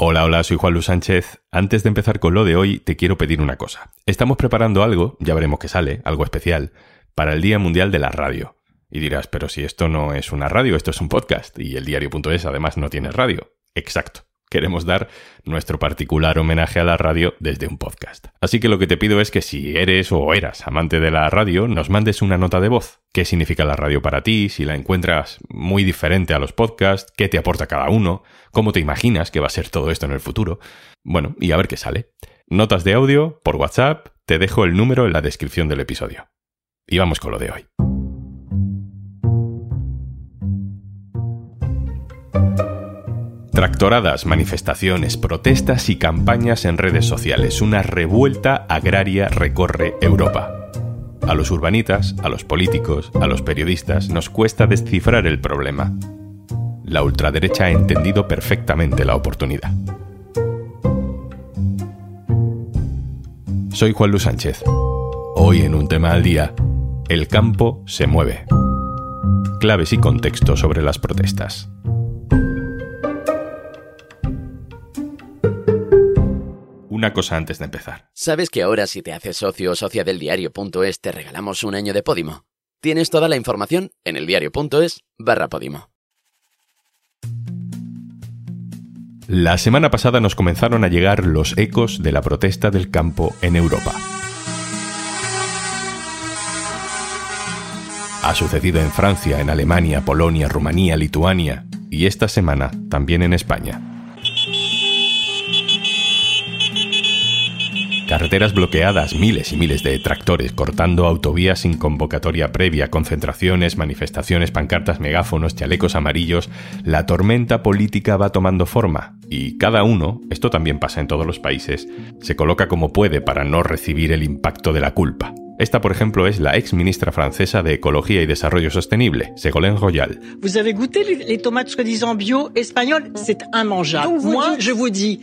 Hola, hola, soy Juan Luis Sánchez. Antes de empezar con lo de hoy, te quiero pedir una cosa. Estamos preparando algo, ya veremos qué sale, algo especial, para el Día Mundial de la Radio. Y dirás, pero si esto no es una radio, esto es un podcast, y el diario.es además no tiene radio. Exacto queremos dar nuestro particular homenaje a la radio desde un podcast. Así que lo que te pido es que si eres o eras amante de la radio, nos mandes una nota de voz. ¿Qué significa la radio para ti? Si la encuentras muy diferente a los podcasts, ¿qué te aporta cada uno? ¿Cómo te imaginas que va a ser todo esto en el futuro? Bueno, y a ver qué sale. Notas de audio por WhatsApp, te dejo el número en la descripción del episodio. Y vamos con lo de hoy. Tractoradas, manifestaciones, protestas y campañas en redes sociales. Una revuelta agraria recorre Europa. A los urbanitas, a los políticos, a los periodistas nos cuesta descifrar el problema. La ultraderecha ha entendido perfectamente la oportunidad. Soy Juan Luis Sánchez. Hoy en un tema al día, el campo se mueve. Claves y contexto sobre las protestas. Una cosa antes de empezar. ¿Sabes que ahora si te haces socio o socia del diario.es te regalamos un año de Podimo? Tienes toda la información en el diario.es barra Podimo. La semana pasada nos comenzaron a llegar los ecos de la protesta del campo en Europa. Ha sucedido en Francia, en Alemania, Polonia, Rumanía, Lituania y esta semana también en España. Carreteras bloqueadas, miles y miles de tractores cortando autovías sin convocatoria previa, concentraciones, manifestaciones, pancartas, megáfonos, chalecos amarillos. La tormenta política va tomando forma y cada uno, esto también pasa en todos los países, se coloca como puede para no recibir el impacto de la culpa. Esta, por ejemplo, es la ex ministra francesa de Ecología y Desarrollo Sostenible, Ségolène Royal. Vous avez goûté les tomates soi-disant bio espagnoles C'est immangeable. Moi, je vous dis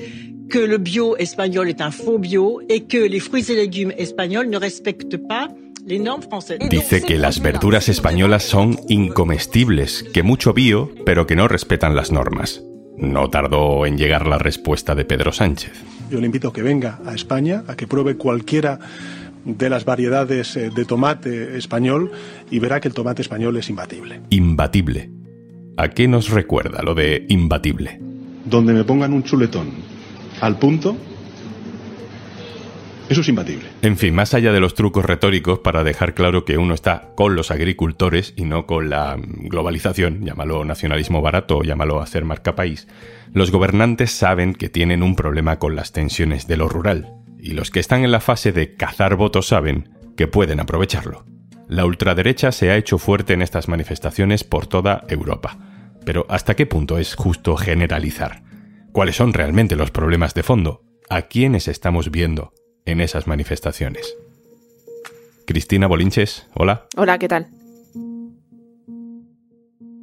que le bio espagnol est un faux bio et que les fruits et légumes espagnols ne respectent pas les normes françaises. Dice que las verduras españolas son incomestibles, que mucho bio, pero que no respetan las normas. No tardó en llegar la respuesta de Pedro Sánchez. Yo le invito a que venga a España, a que pruebe cualquiera de las variedades eh, de tomate español y verá que el tomate español es imbatible. Imbatible. ¿A qué nos recuerda lo de imbatible? Donde me pongan un chuletón al punto, eso es imbatible. En fin, más allá de los trucos retóricos para dejar claro que uno está con los agricultores y no con la globalización, llámalo nacionalismo barato o llámalo hacer marca país, los gobernantes saben que tienen un problema con las tensiones de lo rural. Y los que están en la fase de cazar votos saben que pueden aprovecharlo. La ultraderecha se ha hecho fuerte en estas manifestaciones por toda Europa. Pero ¿hasta qué punto es justo generalizar? Cuáles son realmente los problemas de fondo, a quiénes estamos viendo en esas manifestaciones. Cristina Bolinches, hola. Hola, ¿qué tal?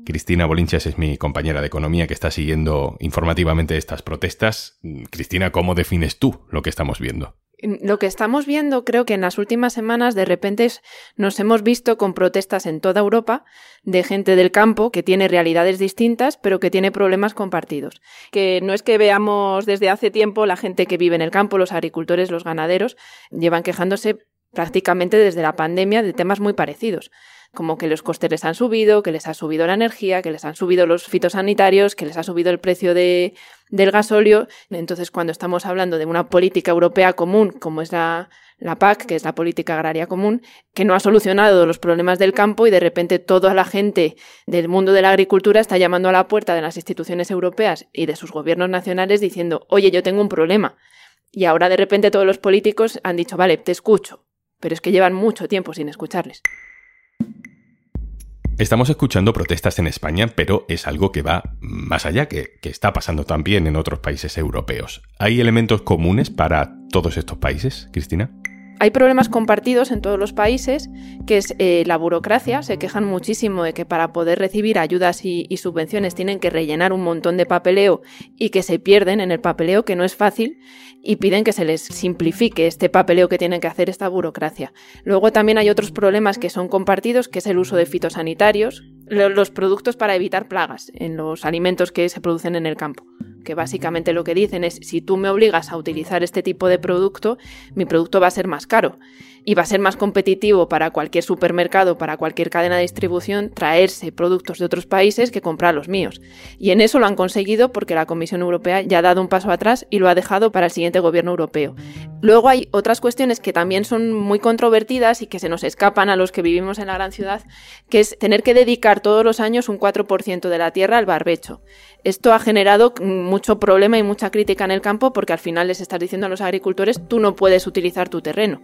Cristina Bolinches es mi compañera de economía que está siguiendo informativamente estas protestas. Cristina, ¿cómo defines tú lo que estamos viendo? Lo que estamos viendo, creo que en las últimas semanas de repente nos hemos visto con protestas en toda Europa de gente del campo que tiene realidades distintas, pero que tiene problemas compartidos. Que no es que veamos desde hace tiempo la gente que vive en el campo, los agricultores, los ganaderos, llevan quejándose prácticamente desde la pandemia de temas muy parecidos como que los costes les han subido, que les ha subido la energía, que les han subido los fitosanitarios, que les ha subido el precio de, del gasóleo. Entonces, cuando estamos hablando de una política europea común, como es la, la PAC, que es la política agraria común, que no ha solucionado los problemas del campo y de repente toda la gente del mundo de la agricultura está llamando a la puerta de las instituciones europeas y de sus gobiernos nacionales diciendo, oye, yo tengo un problema. Y ahora de repente todos los políticos han dicho, vale, te escucho, pero es que llevan mucho tiempo sin escucharles. Estamos escuchando protestas en España, pero es algo que va más allá, que, está pasando también en otros países europeos. ¿Hay elementos comunes para todos estos países, Cristina? Hay problemas compartidos en todos los países, que es eh, la burocracia. Se quejan muchísimo de que para poder recibir ayudas y, y, subvenciones tienen que rellenar un montón de papeleo y que se pierden en el papeleo, que no es fácil y piden que se les simplifique este papeleo que tienen que hacer esta burocracia. Luego también hay otros problemas que son compartidos, que es el uso de fitosanitarios, los productos para evitar plagas en los alimentos que se producen en el campo. Que básicamente lo que dicen es si tú me obligas a utilizar este tipo de producto, mi producto va a ser más caro y va a ser más competitivo para cualquier supermercado, para cualquier cadena de distribución, traerse productos de otros países que comprar los míos. Y en eso lo han conseguido porque la Comisión Europea ya ha dado un paso atrás y lo ha dejado para el siguiente gobierno europeo. Luego hay otras cuestiones que también son muy controvertidas y que se nos escapan a los que vivimos en la gran ciudad, que es tener que dedicar todos los años un 4% de la tierra al barbecho. Esto ha generado mucho problema y mucha crítica en el campo porque al final les estás diciendo a los agricultores tú no puedes utilizar tu terreno.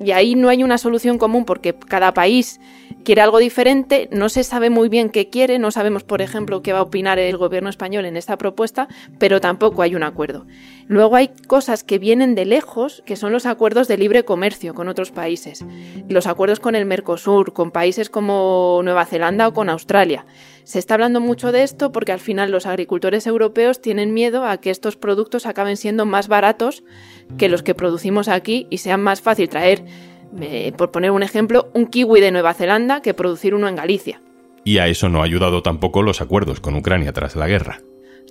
Y ahí no hay una solución común porque cada país quiere algo diferente, no se sabe muy bien qué quiere, no sabemos, por ejemplo, qué va a opinar el gobierno español en esta propuesta, pero tampoco hay un acuerdo. Luego hay cosas que vienen de lejos, que son los acuerdos de libre comercio con otros países, los acuerdos con el Mercosur, con países como Nueva Zelanda o con Australia. Se está hablando mucho de esto porque al final los agricultores europeos tienen miedo a que estos productos acaben siendo más baratos que los que producimos aquí y sea más fácil traer, eh, por poner un ejemplo, un kiwi de Nueva Zelanda que producir uno en Galicia. Y a eso no ha ayudado tampoco los acuerdos con Ucrania tras la guerra.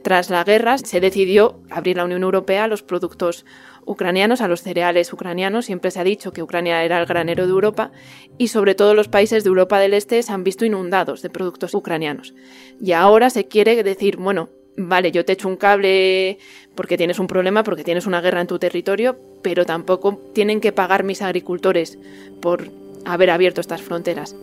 Tras la guerra se decidió abrir la Unión Europea a los productos ucranianos, a los cereales ucranianos. Siempre se ha dicho que Ucrania era el granero de Europa y sobre todo los países de Europa del Este se han visto inundados de productos ucranianos. Y ahora se quiere decir, bueno, vale, yo te echo un cable porque tienes un problema, porque tienes una guerra en tu territorio, pero tampoco tienen que pagar mis agricultores por haber abierto estas fronteras.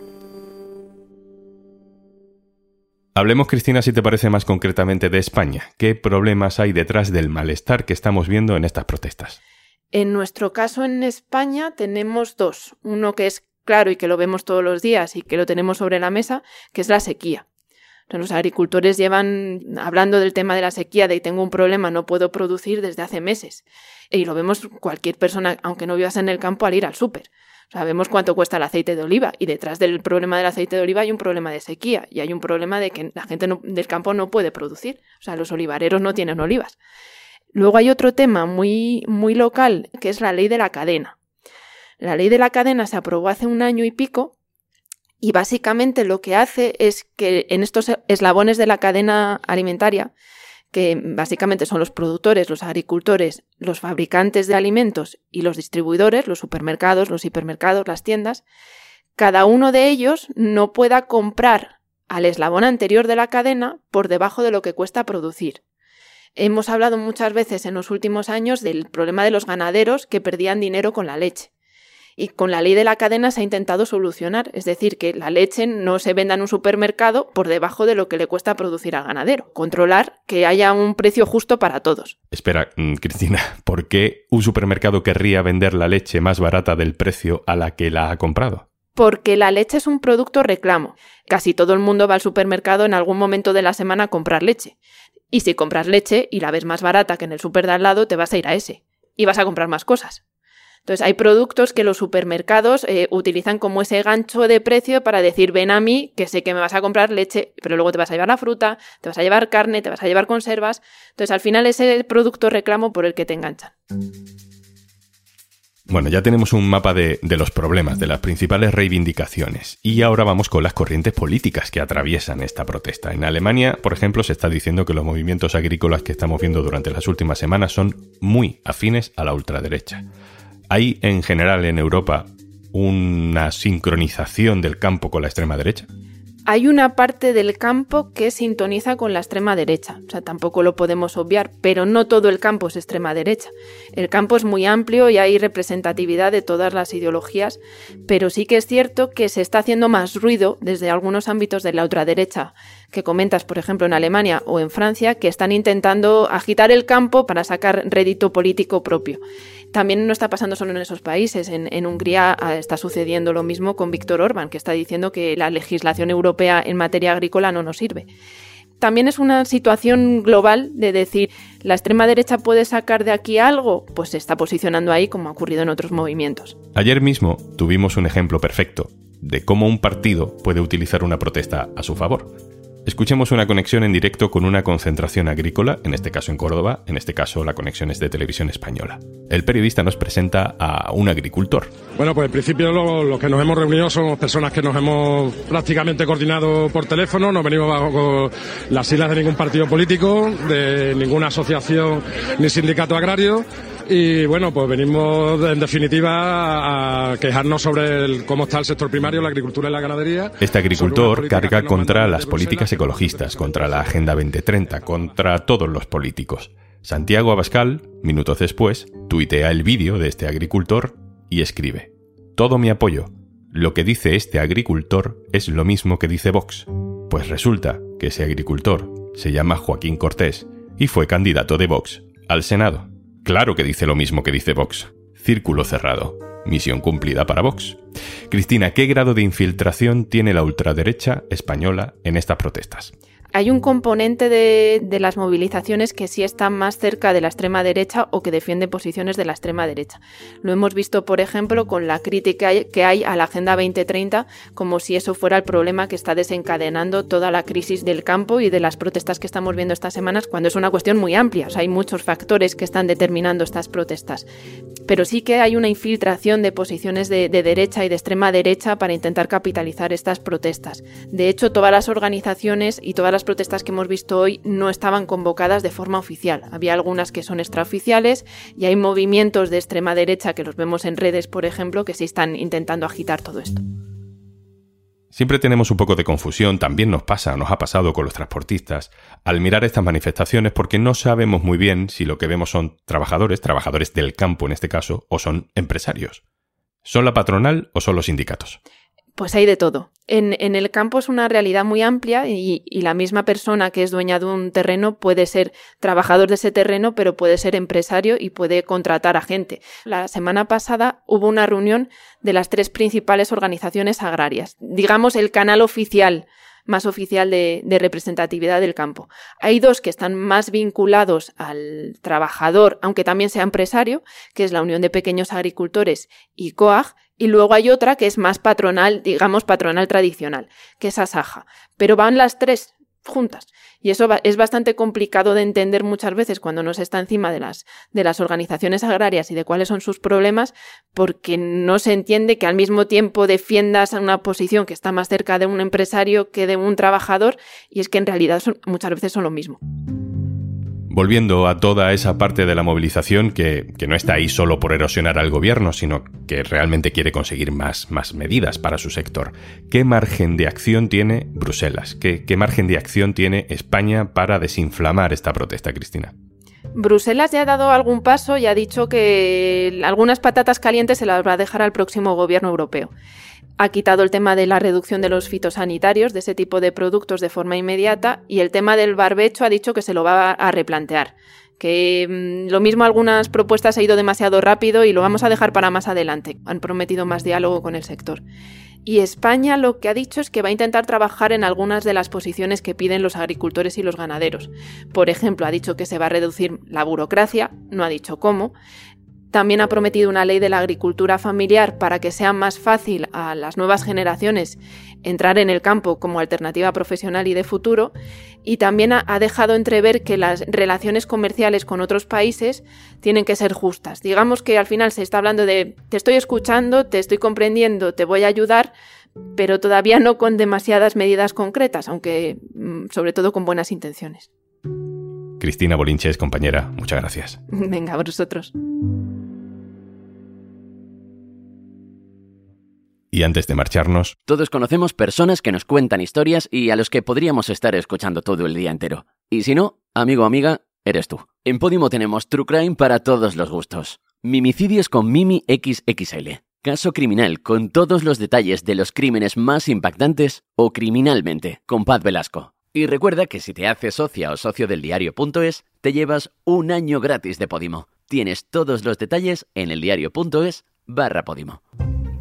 Hablemos, Cristina, si te parece más concretamente de España. ¿Qué problemas hay detrás del malestar que estamos viendo en estas protestas? En nuestro caso en España tenemos dos. Uno que es claro y que lo vemos todos los días y que lo tenemos sobre la mesa, que es la sequía. Los agricultores llevan hablando del tema de la sequía, de tengo un problema, no puedo producir desde hace meses. Y lo vemos cualquier persona, aunque no vivas en el campo, al ir al súper. Sabemos cuánto cuesta el aceite de oliva y detrás del problema del aceite de oliva hay un problema de sequía y hay un problema de que la gente del campo no puede producir. O sea, los olivareros no tienen olivas. Luego hay otro tema muy, muy local que es la ley de la cadena. La ley de la cadena se aprobó hace un año y pico y básicamente lo que hace es que en estos eslabones de la cadena alimentaria que básicamente son los productores, los agricultores, los fabricantes de alimentos y los distribuidores, los supermercados, los hipermercados, las tiendas, cada uno de ellos no pueda comprar al eslabón anterior de la cadena por debajo de lo que cuesta producir. Hemos hablado muchas veces en los últimos años del problema de los ganaderos que perdían dinero con la leche y con la ley de la cadena se ha intentado solucionar, es decir, que la leche no se venda en un supermercado por debajo de lo que le cuesta producir al ganadero, controlar que haya un precio justo para todos. Espera, mm, Cristina, ¿por qué un supermercado querría vender la leche más barata del precio a la que la ha comprado? Porque la leche es un producto reclamo. Casi todo el mundo va al supermercado en algún momento de la semana a comprar leche. Y si compras leche y la ves más barata que en el super de al lado, te vas a ir a ese. Y vas a comprar más cosas. Entonces, hay productos que los supermercados eh, utilizan como ese gancho de precio para decir, ven a mí, que sé que me vas a comprar leche, pero luego te vas a llevar la fruta, te vas a llevar carne, te vas a llevar conservas. Entonces, al final es el producto reclamo por el que te enganchan. Bueno, ya tenemos un mapa de, de, los problemas, de las principales reivindicaciones. Y ahora vamos con las corrientes políticas que atraviesan esta protesta. En Alemania, por ejemplo, se está diciendo que los movimientos agrícolas que estamos viendo durante las últimas semanas son muy afines a la ultraderecha. ¿Hay en general en Europa una sincronización del campo con la extrema derecha? Hay una parte del campo que sintoniza con la extrema derecha, o sea, tampoco lo podemos obviar, pero no todo el campo es extrema derecha. El campo es muy amplio y hay representatividad de todas las ideologías, pero sí que es cierto que se está haciendo más ruido desde algunos ámbitos de la ultraderecha que comentas, por ejemplo, en Alemania o en Francia, que están intentando agitar el campo para sacar rédito político propio. También no está pasando solo en esos países. En, Hungría ah, está sucediendo lo mismo con Víctor Orbán, que está diciendo que la legislación europea en materia agrícola no nos sirve. También es una situación global de decir, ¿la extrema derecha puede sacar de aquí algo? Pues se está posicionando ahí como ha ocurrido en otros movimientos. Ayer mismo tuvimos un ejemplo perfecto de cómo un partido puede utilizar una protesta a su favor. Escuchemos una conexión en directo con una concentración agrícola, en este caso en Córdoba, en este caso la conexión es de televisión española. El periodista nos presenta a un agricultor. Bueno, pues en principio lo, que nos hemos reunido somos personas que nos hemos prácticamente coordinado por teléfono, no venimos bajo las siglas de ningún partido político, de ninguna asociación ni sindicato agrario y bueno, pues venimos en definitiva a quejarnos sobre cómo está el sector primario, la agricultura y la ganadería. Este agricultor carga contra las políticas ecologistas, contra la Agenda 2030, contra todos los políticos. Santiago Abascal, minutos después, tuitea el vídeo de este agricultor y escribe: Todo mi apoyo. Lo que dice este agricultor es lo mismo que dice Vox. Pues resulta que ese agricultor se llama Joaquín Cortés y fue candidato de Vox al Senado. Claro que dice lo mismo que dice Vox. Círculo cerrado. Misión cumplida para Vox. Cristina, ¿qué grado de infiltración tiene la ultraderecha española en estas protestas? Hay un componente de, las movilizaciones que sí está más cerca de la extrema derecha o que defiende posiciones de la extrema derecha. Lo hemos visto, por ejemplo, con la crítica que hay a la Agenda 2030, como si eso fuera el problema que está desencadenando toda la crisis del campo y de las protestas que estamos viendo estas semanas, cuando es una cuestión muy amplia. hay muchos factores que están determinando estas protestas. Pero sí que hay una infiltración de posiciones de derecha y de extrema derecha para intentar capitalizar estas protestas. De hecho, todas las organizaciones y todas las protestas que hemos visto hoy no estaban convocadas de forma oficial. Había algunas que son extraoficiales y hay movimientos de extrema derecha que los vemos en redes, por ejemplo, que sí están intentando agitar todo esto. Siempre tenemos un poco de confusión, también nos pasa, nos ha pasado con los transportistas, al mirar estas manifestaciones porque no sabemos muy bien si lo que vemos son trabajadores, trabajadores del campo en este caso, o son empresarios. ¿Son la patronal o son los sindicatos? Pues hay de todo. En, el campo es una realidad muy amplia y, la misma persona que es dueña de un terreno puede ser trabajador de ese terreno, pero puede ser empresario y puede contratar a gente. La semana pasada hubo una reunión de las tres principales organizaciones agrarias, digamos el canal oficial más oficial de, de, representatividad del campo. Hay dos que están más vinculados al trabajador, aunque también sea empresario, que es la Unión de Pequeños Agricultores y COAG, y luego hay otra que es más patronal, digamos patronal tradicional, que es Asaja. Pero van las tres juntas. Y eso es bastante complicado de entender muchas veces cuando no se está encima de las, de las organizaciones agrarias y de cuáles son sus problemas, porque no se entiende que al mismo tiempo defiendas una posición que está más cerca de un empresario que de un trabajador, y es que en realidad muchas veces son lo mismo volviendo a toda esa parte de la movilización que, no está ahí solo por erosionar al gobierno, sino que realmente quiere conseguir más, más medidas para su sector. ¿Qué margen de acción tiene Bruselas? ¿Qué, ¿Qué margen de acción tiene España para desinflamar esta protesta, Cristina? Bruselas ya ha dado algún paso y ha dicho que algunas patatas calientes se las va a dejar al próximo gobierno europeo ha quitado el tema de la reducción de los fitosanitarios, de ese tipo de productos de forma inmediata, y el tema del barbecho ha dicho que se lo va a replantear. Que mm, lo mismo algunas propuestas ha ido demasiado rápido y lo vamos a dejar para más adelante. Han prometido más diálogo con el sector. Y España lo que ha dicho es que va a intentar trabajar en algunas de las posiciones que piden los agricultores y los ganaderos. Por ejemplo, ha dicho que se va a reducir la burocracia, no ha dicho cómo, también ha prometido una ley de la agricultura familiar para que sea más fácil a las nuevas generaciones entrar en el campo como alternativa profesional y de futuro. Y también ha dejado entrever que las relaciones comerciales con otros países tienen que ser justas. Digamos que al final se está hablando de te estoy escuchando, te estoy comprendiendo, te voy a ayudar, pero todavía no con demasiadas medidas concretas, aunque mm, sobre todo con buenas intenciones. Cristina Bolinches, compañera, muchas gracias. Venga, a vosotros. Y antes de marcharnos... Todos conocemos personas que nos cuentan historias y a los que podríamos estar escuchando todo el día entero. Y si no, amigo o amiga, eres tú. En Podimo tenemos True Crime para todos los gustos. Mimicidios con Mimi XXL. Caso criminal con todos los detalles de los crímenes más impactantes o criminalmente con Paz Velasco. Y recuerda que si te haces socia o socio del diario.es, te llevas un año gratis de Podimo. Tienes todos los detalles en eldiario.es barra Podimo.